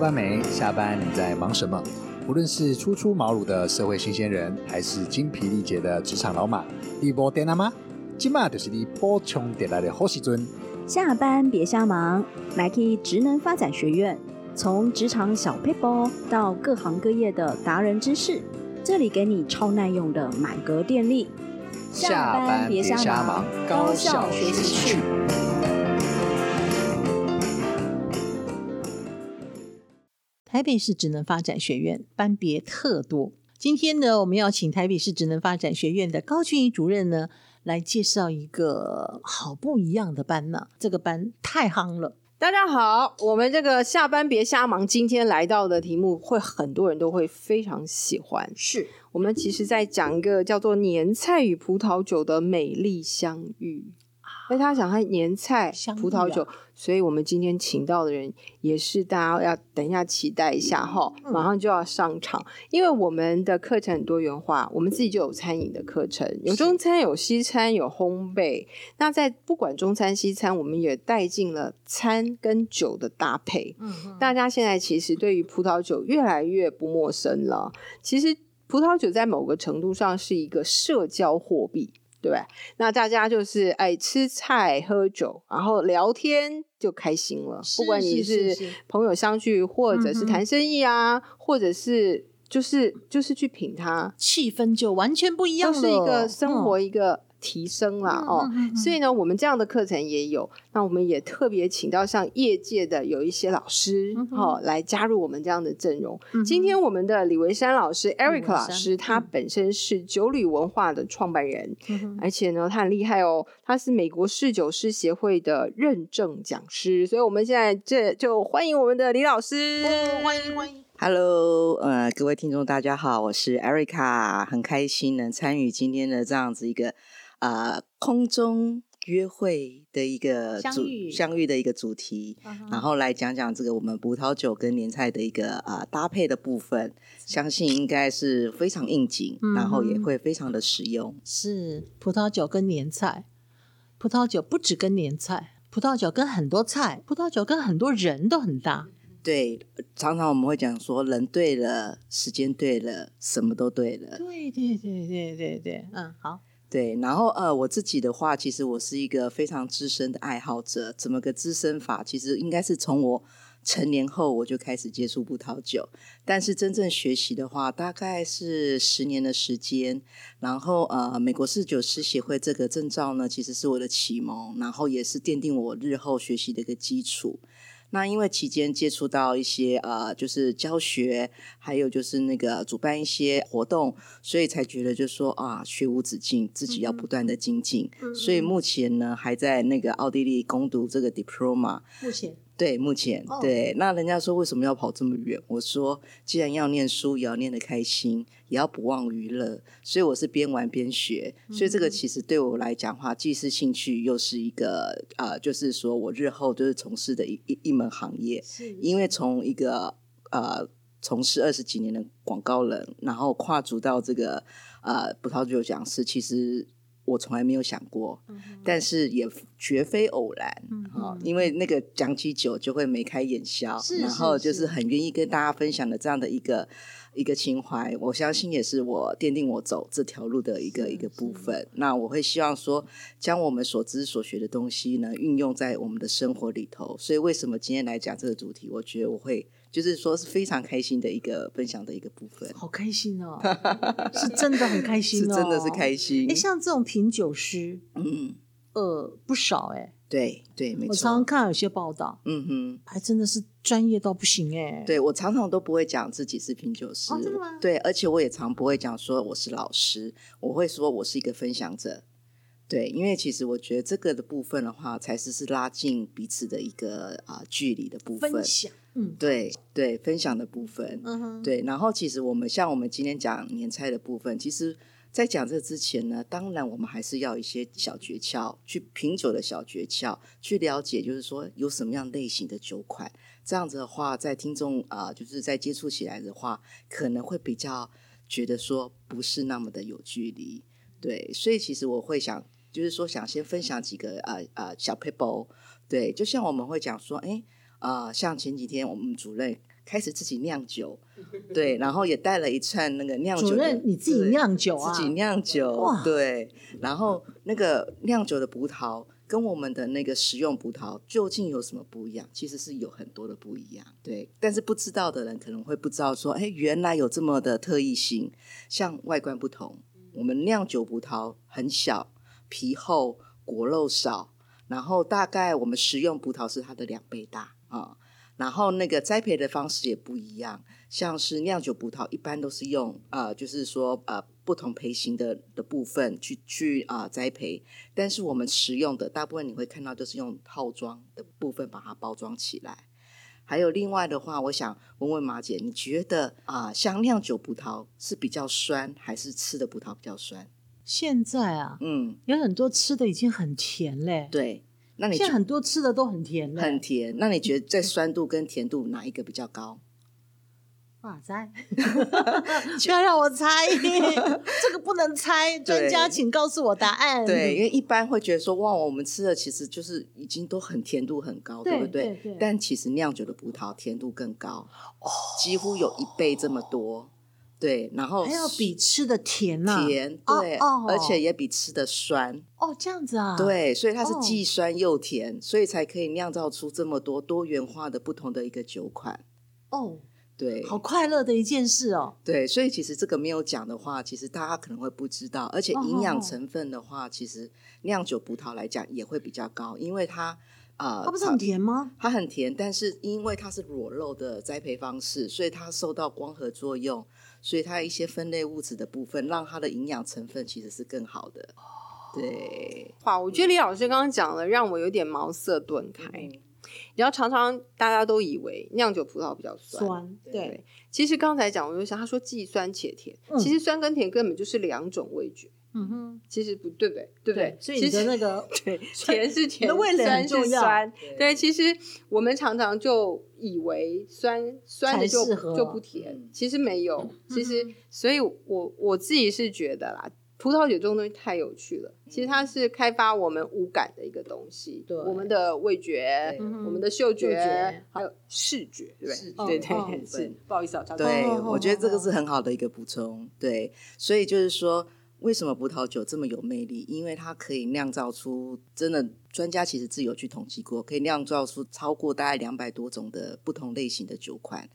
班没？下班你在忙什么？无论是初出茅庐的社会新鲜人，还是精疲力竭的职场老马，你波电了吗？今嘛就是你补充点来的好时阵。下班别瞎忙，来去职能发展学院，从职场小 paper 到各行各业的达人知识，这里给你超耐用的满格电力。下班别瞎忙，高效学习去。台北市职能发展学院班别特多，今天呢，我们要请台北市职能发展学院的高俊怡主任呢，来介绍一个好不一样的班呢。这个班太夯了，大家好，我们这个下班别瞎忙，今天来到的题目会很多人都会非常喜欢。是我们其实在讲一个叫做年菜与葡萄酒的美丽相遇。所以他想看年菜、葡萄酒啊，所以我们今天请到的人也是大家要等一下期待一下哈，嗯马上就要上场，因为我们的课程很多元化，我们自己就有餐饮的课程，有中餐、有西餐、有烘焙。那在不管中餐、西餐，我们也带进了餐跟酒的搭配。嗯大家现在其实对于葡萄酒越来越不陌生了。其实葡萄酒在某个程度上是一个社交货币，对？那大家就是哎吃菜喝酒，然后聊天就开心了。是不管你是朋友相聚，或者是谈生意啊，或者是就是就是去品它，气氛就完全不一样是一个生活嗯一个提升啦、嗯哦嗯嗯嗯。所以呢，我们这样的课程也有。那我们也特别请到像业界的有一些老师哦，来加入我们这样的阵容。嗯今天我们的李维山老师维 Eric 老师，他嗯本身是酒旅文化的创办人，嗯而且呢，他很厉害哦，他是美国侍酒师协会的认证讲师。所以我们现在这就欢迎我们的李老师，哦欢迎欢迎。Hello，呃，各位听众，大家好，我是 Erica，很开心能参与今天的这样子一个呃空中约会的一个主相遇相遇的一个主题，嗯然后来讲讲这个我们葡萄酒跟年菜的一个呃搭配的部分，相信应该是非常应景，然后也会非常的实用。是葡萄酒跟年菜，葡萄酒不止跟年菜，葡萄酒跟很多菜，葡萄酒跟很多人都很搭。对，常常我们会讲说，人对了，时间对了，什么都对了。对对对对对对，嗯，好，对，然后呃，我自己的话，其实我是一个非常资深的爱好者。怎么个资深法？其实应该是从我成年后我就开始接触葡萄酒，但是真正学习的话，大概是十年的时间。然后呃，美国侍酒师协会这个证照呢，其实是我的启蒙，然后也是奠定我日后学习的一个基础。那因为期间接触到一些呃，就是教学，还有就是那个主办一些活动，所以才觉得就说啊，学无止境，自己要不断的精进。所以目前呢，还在那个奥地利攻读这个 diploma。目前对，目前、哦对。那人家说为什么要跑这么远？我说，既然要念书，也要念得开心，也要不忘娱乐。所以我是边玩边学。所以这个其实对我来讲的话，既是兴趣，又是一个呃，就是说我日后就是从事的一一一门行业。因为从一个呃从事二十几年的广告人，然后跨足到这个呃葡萄酒讲师，其实我从来没有想过，但是也绝非偶然嗯啊、嗯因为那个讲起酒就会眉开眼笑，是然后就是是很愿意跟大家分享的这样的一个。一个情怀，我相信也是我奠定我走这条路的一个一个部分。那我会希望说，将我们所知所学的东西呢，运用在我们的生活里头。所以，为什么今天来讲这个主题？我觉得我会就是说是非常开心的一个分享的一个部分，好开心哦，是真的很开心是哦，真的是开心哎，。像这种品酒师，嗯，呃，不少哎，对对，没我常常错。看有些报道，嗯哼，还真的是专业到不行哎。对我常常都不会讲自己是品酒师，哦真的吗对，而且我也常不会讲说我是老师，我会说我是一个分享者。对，因为其实我觉得这个的部分的话，才是是拉近彼此的一个啊、距离的部分。分享，嗯对对，分享的部分。嗯哼，对，然后其实我们像我们今天讲年菜的部分，其实，在讲这之前呢，当然我们还是要一些小诀窍，去品酒的小诀窍，去了解，就是说有什么样类型的酒款，这样子的话，在听众啊、呃就是在接触起来的话，可能会比较觉得说不是那么的有距离。对，所以其实我会想，就是说想先分享几个呃呃小 paper，对，就像我们会讲说，哎。啊、像前几天我们主任开始自己酿酒，对，然后也带了一串那个酿酒的。主任你自己酿酒啊自己酿酒，对，然后那个酿酒的葡萄。跟我们的那个食用葡萄究竟有什么不一样？其实是有很多的不一样，对。但是不知道的人可能会不知道说，哎，原来有这么的特异性，像外观不同，我们酿酒葡萄很小，皮厚，果肉少，然后大概我们食用葡萄是它的两倍大啊。然后那个栽培的方式也不一样，像是酿酒葡萄一般都是用呃，就是说呃不同培型的的部分去去啊、呃栽培，但是我们食用的大部分你会看到就是用套装的部分把它包装起来。还有另外的话，我想问问马姐，你觉得啊、像酿酒葡萄是比较酸，还是吃的葡萄比较酸？现在啊，嗯，有很多吃的已经很甜嘞。，对。那你现在很多吃的都很甜嘞。很甜，那你觉得在酸度跟甜度哪一个比较高？哇塞！不要 让我猜，这个不能猜。专家，请告诉我答案。对，因为一般会觉得说，哇，我们吃的其实就是已经都很甜度很高，对不对？对对但其实酿酒的葡萄甜度更高，几乎有一倍这么多。对，然后还要比吃的甜呐、甜，哦对，哦而且也比吃的酸，哦，这样子啊。，对，所以它是哦既酸又甜，所以才可以酿造出这么多多元化的不同的一个酒款。哦，对，好快乐的一件事哦。对，所以其实这个没有讲的话，其实大家可能会不知道，而且营养成分的话，其实酿酒葡萄来讲也会比较高，因为它呃，它不是很甜吗？它很甜，但是因为它是裸露的栽培方式，所以它受到光合作用，所以它一些分类物质的部分，让它的营养成分其实是更好的。对，哇，我觉得李老师刚刚讲了，让我有点茅塞顿开。嗯然后常常大家都以为酿酒葡萄比较酸，酸，对，对。其实刚才讲，我就想他说既酸且甜，嗯其实酸跟甜根本就是两种味觉，嗯哼，其实不对不对？对不对？所以你的那个 对 甜是甜，味蕾酸是酸。对对，其实我们常常就以为酸酸的就就不甜嗯，其实没有。嗯其实，所以我我自己是觉得啦，葡萄酒这种东西太有趣了。其实它是开发我们五感的一个东西，对我们的味觉、嗯我们的嗅觉，还有视觉，对不对？对对哦对，是。不好意思啊，对，哦我觉得这个哦是很好的一个补充。对，所以就是说，为什么葡萄酒这么有魅力？因为它可以酿造出真的，专家其实自有去统计过，可以酿造出超过大概两百多种的不同类型的酒款。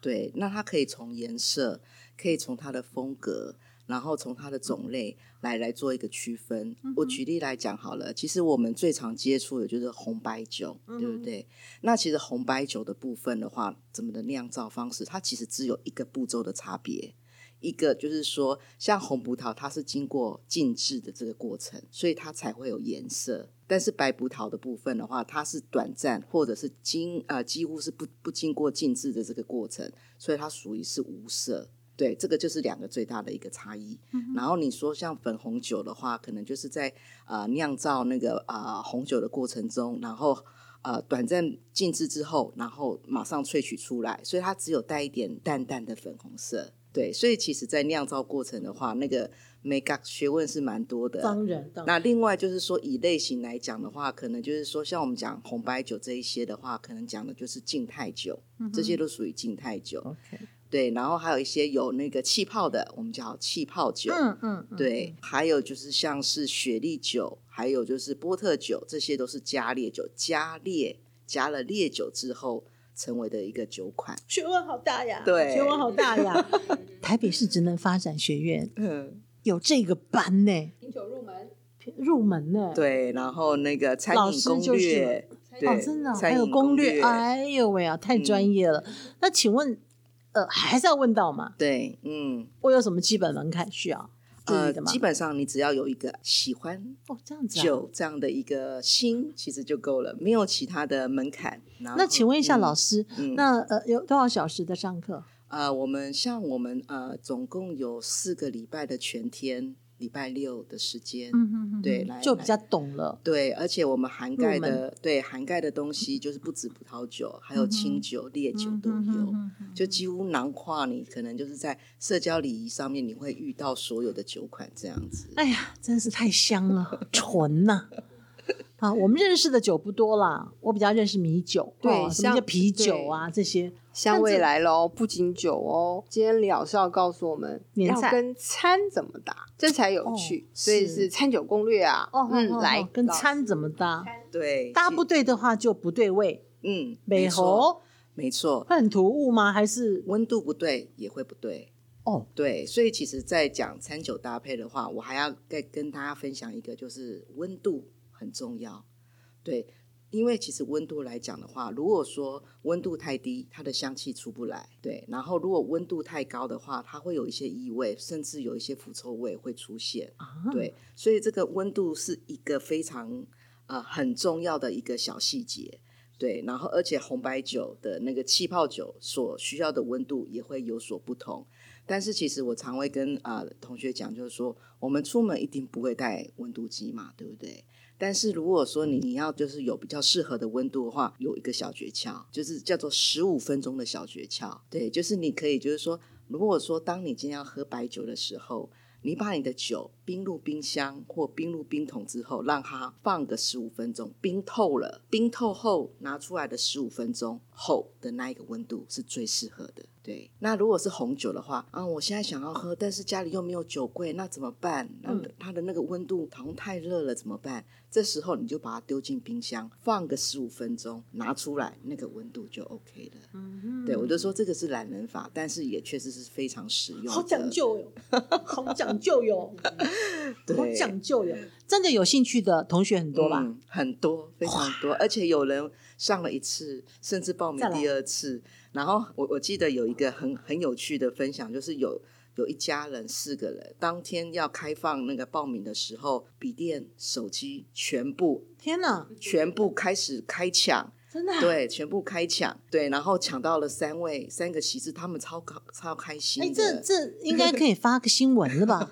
对，那它可以从颜色，可以从它的风格，然后从它的种类来来做一个区分。我举例来讲好了，其实我们最常接触的就是红白酒，对不对？那其实红白酒的部分的话，怎么的酿造方式，它其实只有一个步骤的差别。一个就是说，像红葡萄，它是经过浸制的这个过程，所以它才会有颜色。但是白葡萄的部分的话，它是短暂或者是经呃几乎是不不经过浸制的这个过程，所以它属于是无色。对，这个就是两个最大的一个差异。然后你说像粉红酒的话，可能就是在呃酿造那个呃红酒的过程中，然后呃短暂静置之后，然后马上萃取出来，所以它只有带一点淡淡的粉红色。对，所以其实，在酿造过程的话，那个 make up 学问是蛮多的。当然，当然那另外就是说，以类型来讲的话，可能就是说，像我们讲红白酒这一些的话，可能讲的就是静态酒，这些都属于静态酒。OK，对，然后还有一些有那个气泡的，我们叫气泡酒。嗯嗯，嗯对，还有就是像是雪莉酒，还有就是波特酒，这些都是加烈酒，加烈加了烈酒之后成为的一个酒款。学问好大呀，对学问好大呀。台北市职能发展学院嗯，有这个班呢，品酒入门，入门呢。对，然后那个餐老饮攻师就是略，对，哦，真的哦还有攻略，哎呦喂啊，太专业了。那请问，呃，还是要问到嘛？对，嗯，我有什么基本门槛需要呃？基本上你只要有一个喜欢哦，这样子啊。这样的一个心，其实就够了，没有其他的门槛。那请问一下嗯老师，嗯那呃有多少小时的上课？呃，我们像我们呃，总共有四个礼拜的全天，礼拜六的时间。嗯哼哼对来就比较懂了。对，而且我们涵盖的对涵盖的东西就是不止葡萄酒，还有清酒、烈酒都有，哼哼哼就几乎囊括你可能就是在社交礼仪上面你会遇到所有的酒款这样子。哎呀，真是太香了，纯呐、啊！我们认识的酒不多啦，我比较认识米酒，对哦什么像叫啤酒啊这些。香味来喽，不仅酒哦。今天李老师要告诉我们要跟餐怎么搭，这才有趣，哦所以是是餐酒攻略啊。哦，嗯，哦来哦跟餐怎么搭？对，搭不其对的话就不对味，嗯，美猴没错，会很突兀吗？还是温度不对也会不对。哦，对，所以其实，在讲餐酒搭配的话，我还要再跟大家分享一个，就是温度很重要。对，因为其实温度来讲的话，如果说温度太低，它的香气出不来。对，然后如果温度太高的话，它会有一些异味，甚至有一些腐臭味会出现。啊，对，所以这个温度是一个非常呃很重要的一个小细节。对，然后而且红白酒的那个气泡酒所需要的温度也会有所不同。但是其实我常会跟啊、呃同学讲，就是说我们出门一定不会带温度计嘛，对不对？但是如果说你你要就是有比较适合的温度的话，有一个小诀窍，就是叫做十五分钟的小诀窍。对，就是你可以就是说，如果说当你今天要喝白酒的时候，你把你的酒冰入冰箱或冰入冰桶之后，让它放个十五分钟，冰透了，冰透后拿出来的十五分钟后的那一个温度是最适合的。对，那如果是红酒的话，啊，我现在想要喝，但是家里又没有酒柜，那怎么办？那嗯它的那个温度好像太热了，怎么办？这时候你就把它丢进冰箱，放个十五分钟，拿出来，那个温度就 OK 了。嗯对，我就说这个是懒人法，但是也确实是非常实用。好讲究哟，好讲究哟，对，好讲究呀。真的有兴趣的同学很多吧？嗯很多，非常多，而且有人上了一次，甚至报名第二次。然后我我记得有一个很很有趣的分享，就是有有一家人四个人，当天要开放那个报名的时候，笔电、手机全部天哪，全部开始开抢，真的啊对，全部开抢，对，然后抢到了三位三个席次，他们超高超开心哎，的。这这应该可以发个新闻了吧？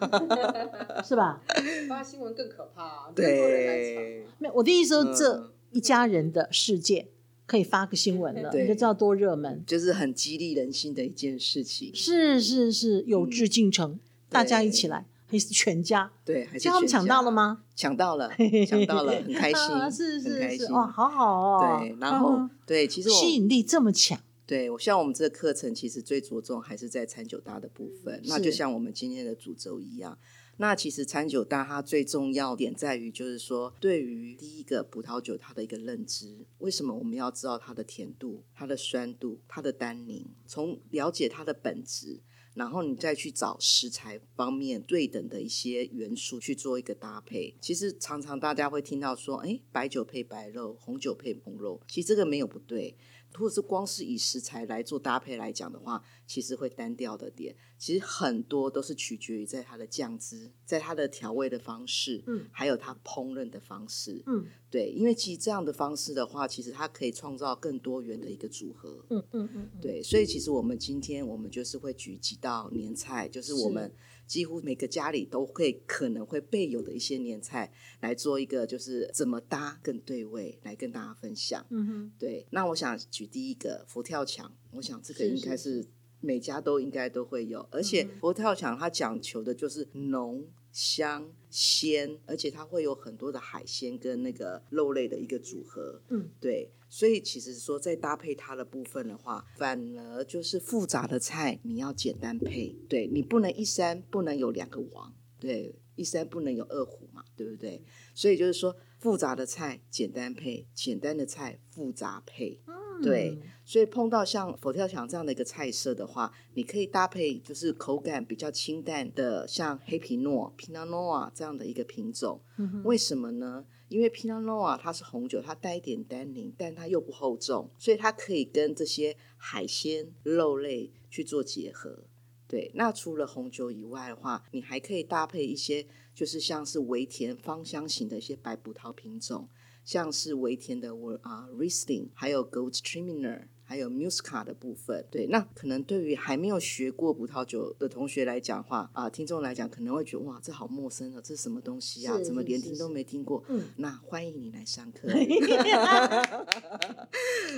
是吧？发新闻更可怕、啊，对，没有，我的意思说，嗯这一家人的事件可以发个新闻了，你就知道多热门。就是很激励人心的一件事情。是是是，有志进城，大家一起来，还是全家？对，还是他们抢到了吗？抢到了，抢到了，很开心，啊是很开心。是是，哇，好好哦。对，然后、嗯对，其实我吸引力这么强，对我像我们这个课程，其实最着重还是在餐酒搭的部分。那就像我们今天的主轴一样，那其实餐酒搭它最重要点在于，就是说对于第一个葡萄酒它的一个认知，为什么我们要知道它的甜度、它的酸度、它的单宁，从了解它的本质。然后你再去找食材方面对等的一些元素去做一个搭配。其实常常大家会听到说，哎，白酒配白肉，红酒配红肉，其实这个没有不对。或者是光是以食材来做搭配来讲的话，其实会单调的点。其实很多都是取决于在它的酱汁，在它的调味的方式，嗯。还有它烹饪的方式，嗯。对，因为其实这样的方式的话，其实它可以创造更多元的一个组合。嗯嗯嗯，嗯，对，所以其实我们今天我们就是会举几道年菜，就是我是。们几乎每个家里都会可能会备有的一些年菜，来做一个就是怎么搭更对味，来跟大家分享。嗯哼，对，那我想举第一个佛跳墙，我想这个是应该是是每家都应该都会有，而且嗯佛跳墙它讲求的就是浓。香鲜，而且它会有很多的海鲜跟那个肉类的一个组合，嗯，对，所以其实说在搭配它的部分的话，反而就是复杂的菜你要简单配，对你不能一山不能有两个王，对，一山不能有二虎嘛，对不对？所以就是说复杂的菜简单配，简单的菜复杂配，对，所以碰到像佛跳墙这样的一个菜色的话，你可以搭配就是口感比较清淡的，像黑皮诺 （Pinot Noir） 这样的一个品种。嗯为什么呢？因为 Pinot Noir 它是红酒，它带一点单宁，但它又不厚重，所以它可以跟这些海鲜、肉类去做结合。对，那除了红酒以外的话，你还可以搭配一些，就是像是微甜芳香型的一些白葡萄品种，像是微甜的我啊 Riesling，还有 Goldstreamer，还有 Muscat 的部分。对，那可能对于还没有学过葡萄酒的同学来讲的话，啊，听众来讲可能会觉得哇，这好陌生哦，这是什么东西啊？怎么连听都没听过？嗯那欢迎你来上课。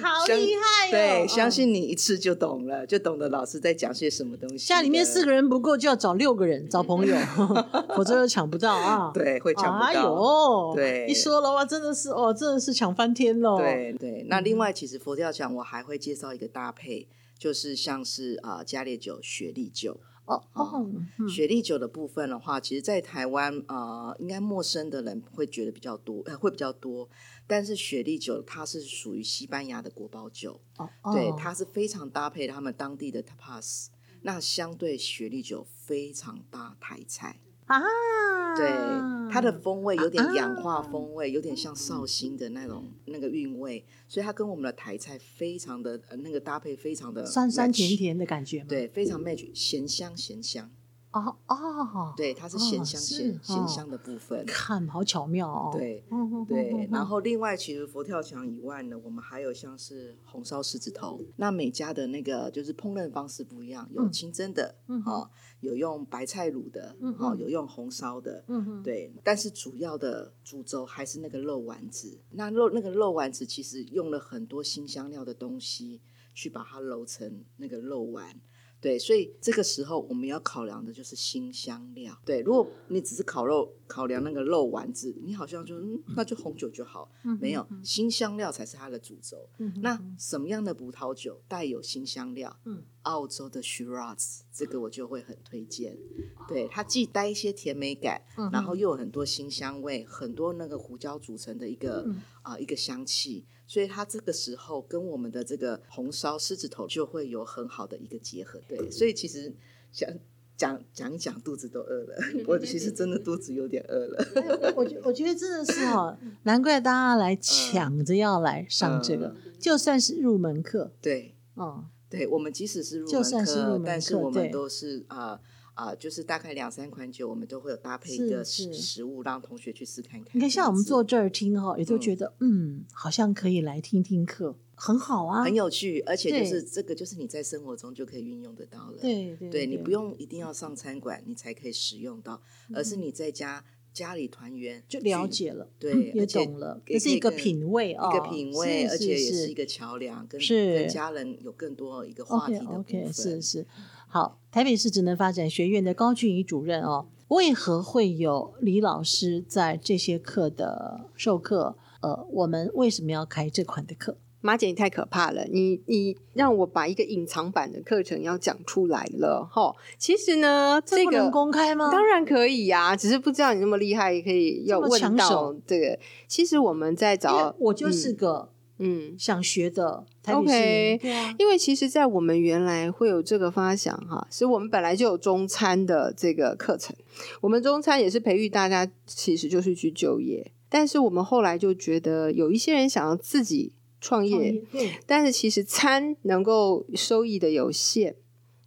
好厉害哦！对，相嗯信你一次就懂了，就懂得老师在讲些什么东西。家里面四个人不够，就要找六个人找朋友，否则又抢不到啊。对，会抢不哎到。呦，对一说了哇，真的是哦，真的是抢翻天喽。对对，那另外其实佛跳墙我还会介绍一个搭配，就是像是啊、呃加烈酒、雪莉酒。哦哦，嗯雪莉酒的部分的话，其实，在台湾呃，应该陌生的人会觉得比较多，呃，会比较多。但是雪莉酒它是属于西班牙的国宝酒，哦对，哦它是非常搭配他们当地的 tapas。那相对雪莉酒非常搭台菜，啊，对，它的风味有点啊氧化风味，有点像绍兴的那种那个韵味，所以它跟我们的台菜非常的呃那个搭配非常的酸酸甜，甜的感觉？对，非常 match，咸香咸香，哦哦，对，它是咸香是咸咸哦香的部分，看好巧妙哦。对。对嗯，然后另外其实佛跳墙以外呢，我们还有像是红烧狮子头。那每家的那个就是烹饪方式不一样，有嗯清蒸的，哦，有用白菜卤的，嗯哦，有用红烧的，嗯，对。但是主要的主轴还是那个肉丸子。那肉那个肉丸子其实用了很多新香料的东西去把它揉成那个肉丸。对，所以这个时候我们要考量的就是新香料。对，如果你只是烤肉考量那个肉丸子，你好像就嗯，那就红酒就好。嗯没有，新香料才是它的主轴。嗯那什么样的葡萄酒带有新香料？嗯，澳洲的 Shiraz 这个我就会很推荐。对，它既带一些甜美感，然后又有很多新香味，很多那个胡椒组成的一个嗯啊、一个香气，所以它这个时候跟我们的这个红烧狮子头就会有很好的一个结合。对，所以其实想讲讲一讲，肚子都饿了。我其实真的肚子有点饿了。哎我觉我觉得真的是哈，难怪大家来抢着要来上这个，就算是入门课，对，哦，对，我们即使是入就门课算是入门，但是我们都是啊啊、就是大概两三款酒，我们都会有搭配一个食食物，让同学去试看看。你看像我们坐这儿听哈，也都觉得嗯，好像可以来听听课，很好啊，很有趣，而且就是这个就是你在生活中就可以运用得到了。对对对你不用一定要上餐馆你才可以使用到，而是你在家家里团圆就了解了，对嗯也懂了，也这是一个品味哦，一个品味，而且也是是一个桥梁，跟跟家人有更多一个话题的部分。是是，好，台北市职能发展学院的高俊怡主任哦，为何会有李老师在这些课的授课？呃，我们为什么要开这款的课？马姐，你太可怕了！你你让我把一个隐藏版的课程要讲出来了哈。其实呢，这个能公开吗？当然可以呀、只是不知道你那么厉害，可以要问到这个。其实我们在找，我就是个嗯，想学的台北市 OK 民，对啊，因为其实，在我们原来会有这个发想哈，是我们本来就有中餐的这个课程，我们中餐也是培育大家，其实就是去就业。但是我们后来就觉得，有一些人想要自己创创业，但是其实餐能够收益的有限。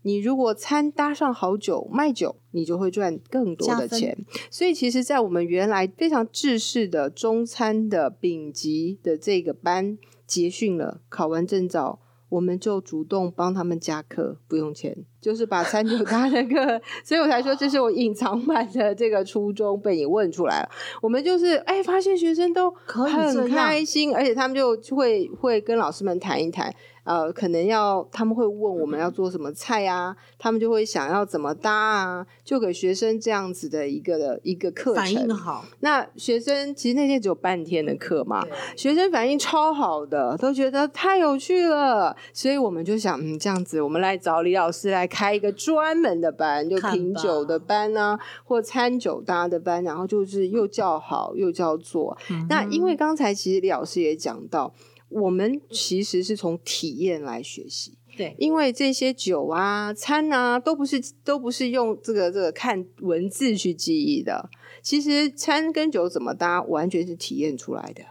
你如果餐搭上好酒卖酒，你就会赚更多的钱。所以其实，在我们原来非常制式的中餐的丙级的这个班结训了，考完证照，我们就主动帮他们加课，不用钱，就是把餐酒搭那个。所以我才说，这是我隐藏版的这个初衷被你问出来了。我们就是哎，发现学生都很开心，而且他们就会会跟老师们谈一谈，呃，可能要他们会问我们要做什么菜啊，他们就会想要怎么搭啊，就给学生这样子的一个一个课反应程。好，那学生其实那天只有半天的课嘛，学生反应超好的，都觉得太有趣了，所以我们就想，嗯，这样子，我们来找李老师来开一个专门的班，就品酒的班啊，或餐酒搭的班，然后就是又叫好又叫座。那因为刚才其实李老师也讲到，我们其实是从体验来学习。对，因为这些酒啊、餐啊，都不是都不是用这个这个看文字去记忆的。其实餐跟酒怎么搭，完全是体验出来的。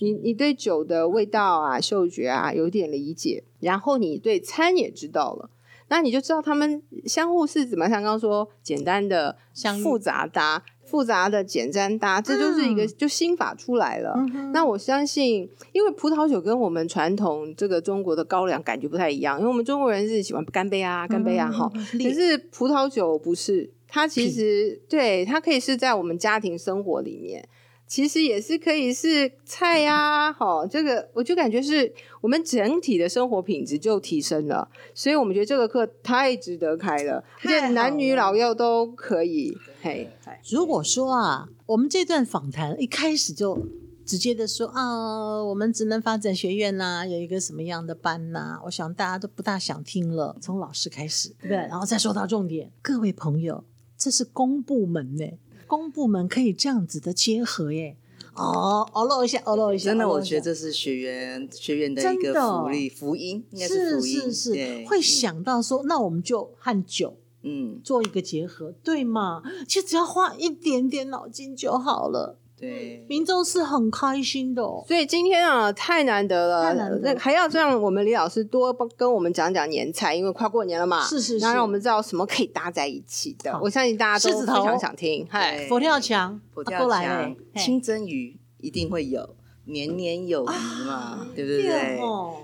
你你对酒的味道啊、嗅觉啊有点理解，然后你对餐也知道了，那你就知道他们相互是怎么像刚刚说简单的复杂搭、复杂的简单搭，这就是一个、嗯就心法出来了。嗯那我相信，因为葡萄酒跟我们传统这个中国的高粱感觉不太一样，因为我们中国人是喜欢干杯啊、干杯啊，哈、嗯可是葡萄酒不是，它其实对它可以是在我们家庭生活里面，其实也是可以是菜呀、好、这个我就感觉是我们整体的生活品质就提升了，所以我们觉得这个课太值得开了，而且男女老幼都可以，嘿，如果说啊，我们这段访谈一开始就直接的说啊，我们职能发展学院呐、有一个什么样的班呐、我想大家都不大想听了，从老师开始，对不对？然后再说到重点，各位朋友，这是公部门呢，公部门可以这样子的结合耶。哦，哦喽一下，哦喽一下，真的，我觉得这是学员学员的一个真的福利福音，应该是福音，是是对，会嗯想到说，那我们就和酒嗯，做一个结合，对吗？其实只要花一点点脑筋就好了，对，民众是很开心的哦。所以今天啊，太难得了，那还要让我们李老师多帮跟我们讲讲年菜，因为快过年了嘛，是是是。然后让我们知道什么可以搭在一起的。我相信大家都非常想听，嗨，佛跳墙，啊佛跳墙清蒸鱼一定会有，年年有余嘛，对不对？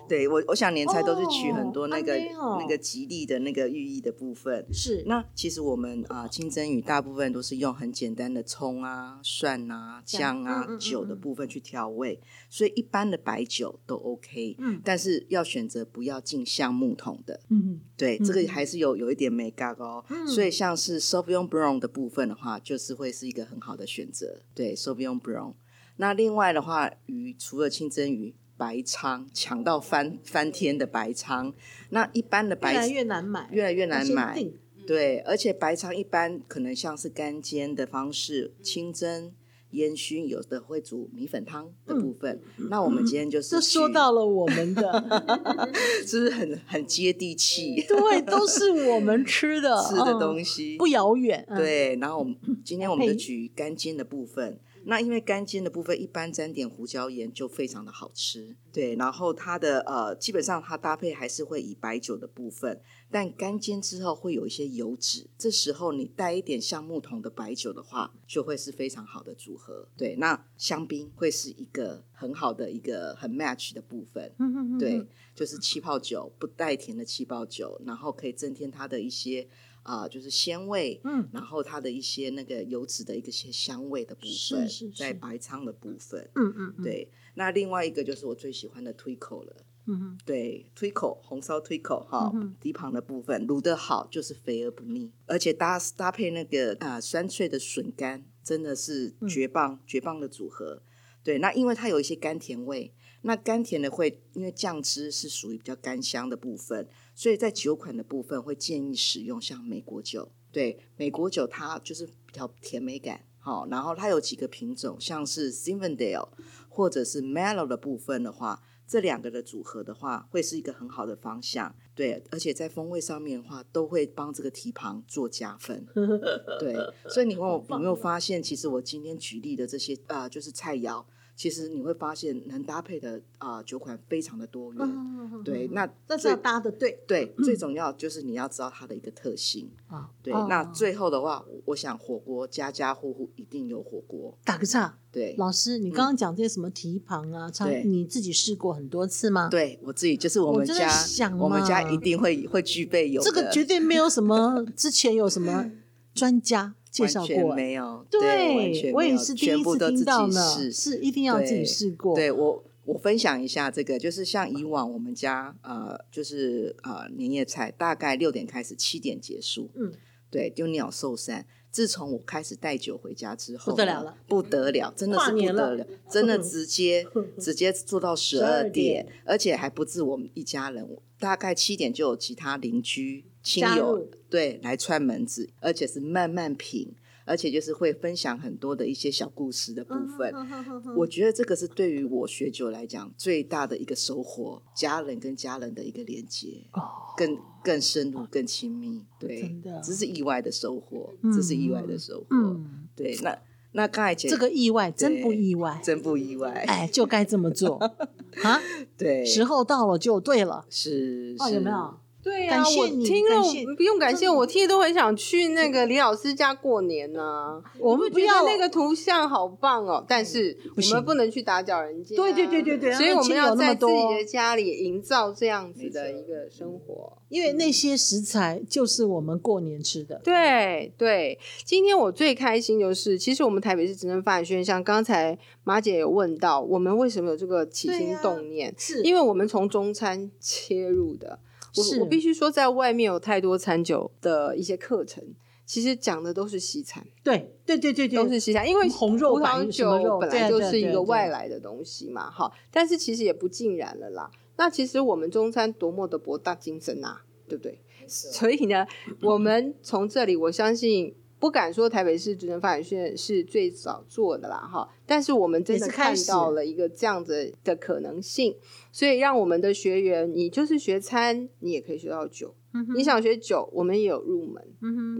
对我，我想年菜都是取很多那个、那个吉利的那个寓意的部分。是那其实我们啊、清蒸鱼大部分都是用很简单的葱啊、蒜啊、姜啊、酒的嗯部分去调味，所以一般的白酒都 OK。嗯但是要选择不要进橡木桶的，嗯对，嗯这个还是有有一点美感哦。嗯所以像是 Sauvignon Blanc 的部分的话，就是会是一个很好的选择。对，Sauvignon Blanc。那另外的话，鱼除了清蒸鱼，白鲳抢到翻翻天的白鲳，那一般的白越来越难买，越来越难买。对，而且白鲳一般可能像是干煎的方式，清蒸、烟熏，有的会煮米粉汤的部分。那我们今天就是这说到了我们的，是不是很很接地气？对，都是我们吃的 吃的嗯东西不遥远。嗯，对，然后我们今天我们就配举干煎的部分。那因为干煎的部分一般沾点胡椒盐就非常的好吃，对。然后它的呃，基本上它搭配还是会以白酒的部分，但干煎之后会有一些油脂，这时候你带一点橡木桶的白酒的话，就会是非常好的组合。对，那香槟会是一个很好的一个很 match 的部分。对，就是气泡酒，不带甜的气泡酒，然后可以增添它的一些啊、就是鲜味，嗯然后它的一些那个油脂的一个些香味的部分，是是在白仓的部分。嗯嗯嗯，对，那另外一个就是我最喜欢的推口了。嗯嗯对，推口红烧推口哈底旁的部分卤得好就是肥而不腻，而且搭搭配那个啊、酸脆的笋干，真的是嗯绝棒、绝棒的组合。对，那因为它有一些甘甜味，那甘甜的会因为酱汁是属于比较干香的部分，所以在酒款的部分会建议使用像美国酒。对，美国酒它就是比较甜美感。好，然后它有几个品种，像是 Zinfandel 或者是 Mellow 的部分的话，这两个的组合的话，会是一个很好的方向。对，而且在风味上面的话，都会帮这个提旁做加分。对，所以你有有没有发现，其实我今天举例的这些啊、呃就是菜肴，其实你会发现能搭配的啊、呃酒款非常的多元。嗯，对，那这是要搭的对对 最重要就是你要知道它的一个特性。啊。对，哦那最后的话，我想火锅家家户户一定有火锅。打个岔，对，老师，你刚刚讲这些什么蹄膀啊，常对你自己试过很多次吗？，对我自己就是我们家，想我们家一定会会具备有这个的绝对没有什么之前有什么 专家介绍完全过，没有，对我也是第一次听到呢，试。是一定要自己试过。对我，我分享一下这个，就是像以往我们家呃，就是呃年夜菜大概六点开始，七点结束。嗯，对，就鸟兽散。自从我开始带酒回家之后，不得了了不得了，真的是不得了，真的 直接直接做到十二12点点，而且还不止我们一家人，大概七点就有其他邻居亲友入对来串门子，而且是慢慢品，而且就是会分享很多的一些小故事的部分。嗯我觉得这个是对于我学酒来讲最大的一个收获，家人跟家人的一个连接，哦，更更深入、更亲密。对真的，这是意外的收获，嗯这是意外的收获。嗯，对，那那刚才姐这个意外真不意外，真不意外。哎，就该这么做啊！对，时候到了就对了，是哦，是有没有？对呀、我听了不用感谢我，听了都很想去那个李老师家过年呢、我们不要那个图像好棒哦，但是我们不能去打搅人家。对对对对对所以我们要在自己的家里营造这样子的一个生活。因为那些食材就是我们过年吃的。对对，今天我最开心就是，其实我们台北市职能发展学院，像刚才马姐有问到，我们为什么有这个起心动念？是因为我们从中餐切入的。是我我必须说，在外面有太多餐酒的一些课程，其实讲的都是西餐，对对对对对，都是西餐，因为红肉葡萄酒本来就是一个外来的东西嘛，哈。但是其实也不尽然了啦。那其实我们中餐多么的博大精深啊，对不对？所以呢，我们从这里，我相信不敢说台北市职能发展学院是最早做的啦，哈。但是我们真的看到了一个这样子的可能性，所以让我们的学员，你就是学餐，你也可以学到酒。你想学酒，我们也有入门。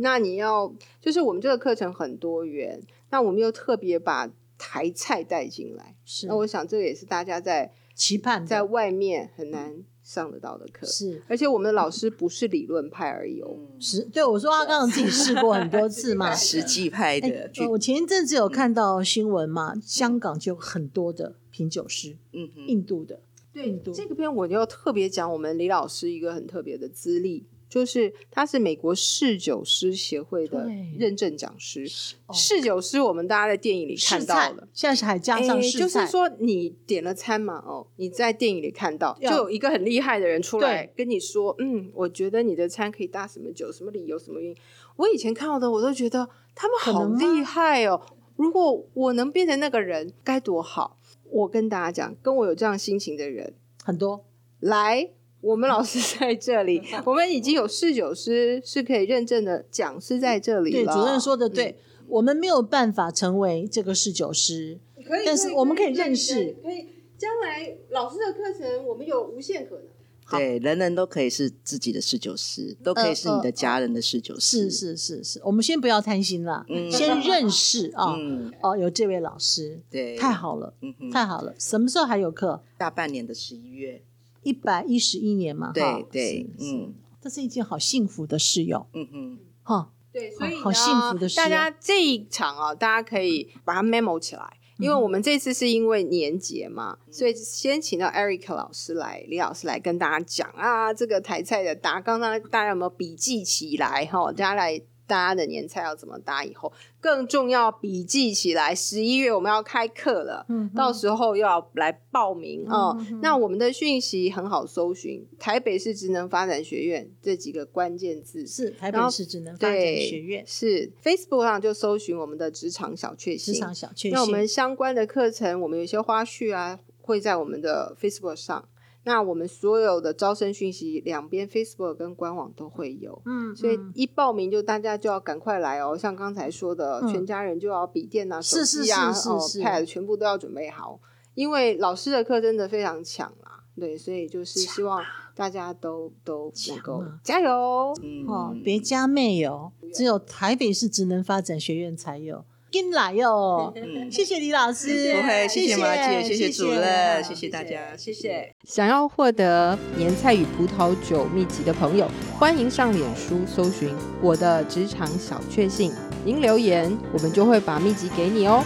那你要就是我们这个课程很多元，那我们又特别把台菜带进来。是那我想这个也是大家在期盼在外面很难上得到的课。是而且我们的老师不是理论派而已哦。是，对我说他刚刚自己试过很多次嘛。实际派哎的，我前一阵子有看到新闻嘛，香港就很多的品酒师，嗯，印度的，对印度这个片我就要特别讲我们李老师一个很特别的资历，就是他是美国侍酒师协会的认证讲师。哦侍酒师我们大家在电影里看到了。，现在是还加上诶试，就是说你点了餐嘛，哦，你在电影里看到，就有一个很厉害的人出来对跟你说，嗯，我觉得你的餐可以搭什么酒，什么理由，什么原因。我以前看到的，我都觉得他们好厉害哦。如果我能变成那个人，该多好！我跟大家讲，跟我有这样心情的人，很多来，我们老师在这里，我们已经有侍酒师是可以认证的讲师在这里对。主任说的对，我们没有办法成为这个侍酒师，可以，但是我们可以认识可以。将来老师的课程，我们有无限可能。对，人人都可以是自己的侍酒师，都可以是你的家人的侍酒师。是是是是，我们先不要贪心啦，嗯先认识 啊，嗯，哦，有这位老师，对，太好了，嗯哼，太好了，什么时候还有课？大半年的十一月，一百一十一年嘛，哈。对对，嗯。这是一件好幸福的事哟，嗯哼，哈，对，所以好幸福的事大家这一场啊，大家可以把它 memo 起来。因为我们这次是因为年节嘛，所以先请到 Eric 老师来，李老师来跟大家讲啊，这个台菜的答，刚刚大家有没有笔记起来哈？大家来大家的年菜要怎么搭？以后更重要，笔记起来。十一月我们要开课了，嗯到时候又要来报名哦。那我们的讯息很好搜寻，台北市职能发展学院这几个关键字是台北市职能发展，学院是 Facebook 上就搜寻我们的职场小确幸。职场小确幸，那我们相关的课程，我们有一些花絮啊，会在我们的 Facebook 上。那我们所有的招生讯息，两边 Facebook 跟官网都会有。嗯，所以嗯一报名就大家就要赶快来哦，像刚才说的，嗯全家人就要笔电啊、手机啊、哦 Pad 全部都要准备好，因为老师的课真的非常强啦。对，所以就是希望大家都都能够加油。嗯哦，别家没有，只有台北市职能发展学院才有。进来哦！嗯谢谢李老师，不会，谢谢谢马姐，谢谢主任，谢谢大家，谢谢。想要获得年菜与葡萄酒秘籍的朋友，欢迎上脸书搜寻我的职场小确幸，您留言，我们就会把秘籍给你哦。